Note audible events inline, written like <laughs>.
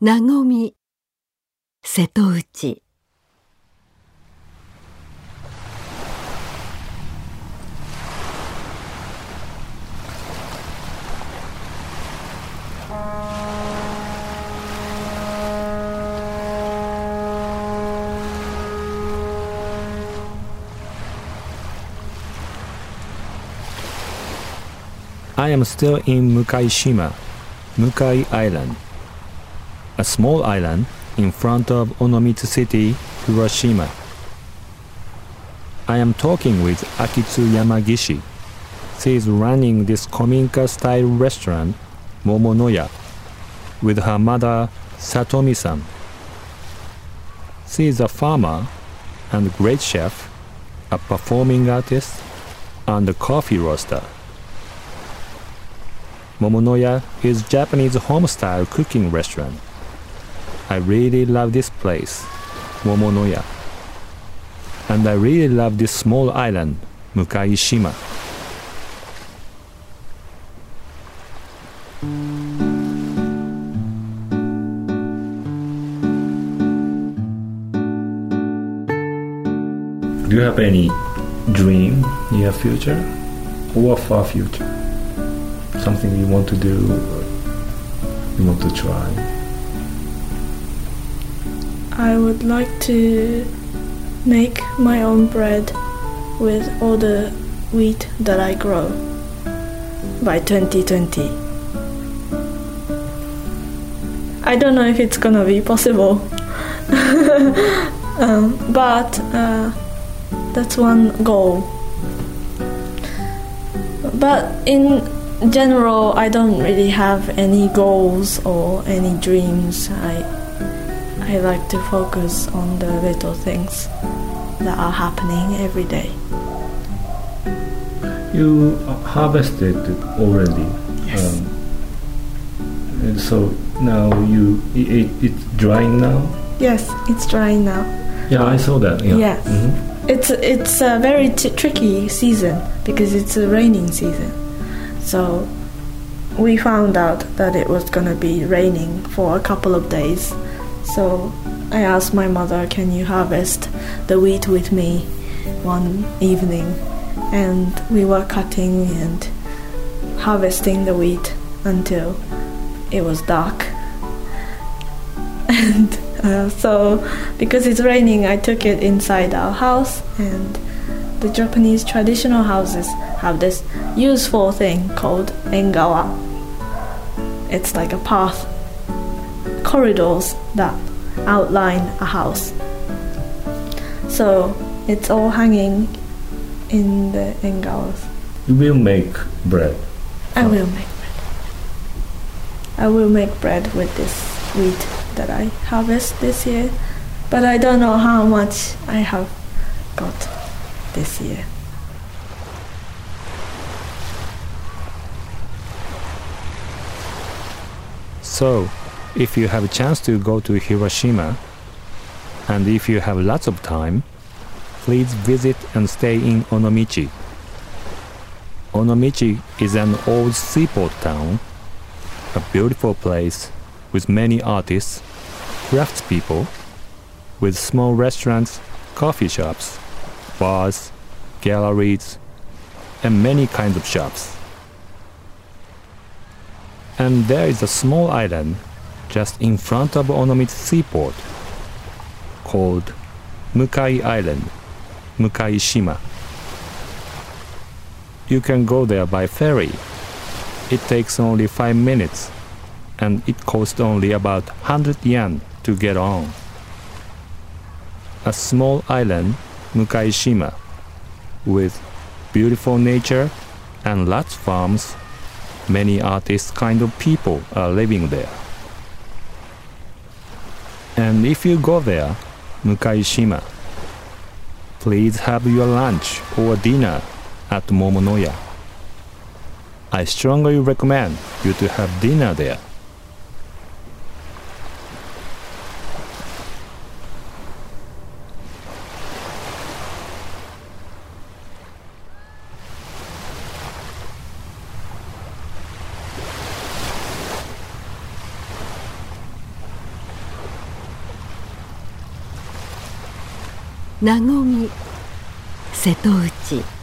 なごみ瀬戸内 I am still in Mukaishima, Mukai Island, a small island in front of Onomichi City, Hiroshima. I am talking with Akitsu Yamagishi. She is running this Kominka style restaurant, Momonoya, with her mother, Satomi san. She is a farmer and great chef, a performing artist, and a coffee roaster. Momonoya is Japanese home-style cooking restaurant. I really love this place, Momonoya. And I really love this small island, Mukaishima. Do you have any dream near future or far future? Something you want to do, you want to try? I would like to make my own bread with all the wheat that I grow by 2020. I don't know if it's gonna be possible, <laughs> um, but uh, that's one goal. But in general, I don't really have any goals or any dreams. I I like to focus on the little things that are happening every day. You harvested already. Yes. Um, and so now you it, it's drying now. Yes, it's drying now. Yeah, I saw that. Yeah. Yes. Mhm. It's it's a very t- tricky season because it's a raining season. So we found out that it was gonna be raining for a couple of days. So I asked my mother, "Can you harvest the wheat with me one evening?" And we were cutting and harvesting the wheat until it was dark. <laughs> And uh, so, because it's raining, I took it inside our house, and the Japanese traditional houses have this useful thing called engawa. It's like a path, corridors that outline a house. So it's all hanging in the engawas. You will make bread. I will make bread. I will make bread with this wheat that I harvest this year, but I don't know how much I have got this year. So, if you have a chance to go to Hiroshima, and if you have lots of time, please visit and stay in Onomichi. Onomichi is an old seaport town, a beautiful place with many artists, craftspeople, with small restaurants, coffee shops, bars, galleries, and many kinds of shops. And there is a small island just in front of Onomichi seaport called Mukai Island, Mukaishima. You can go there by ferry. It takes only 5 minutes and it costs only about 100 yen to get on. A small island, Mukaishima, with beautiful nature and lots of farms many artist kind of people are living there. And if you go there, Mukaishima, please have your lunch or dinner at Momonoya. I strongly recommend you to have dinner there. 名古瀬戸内。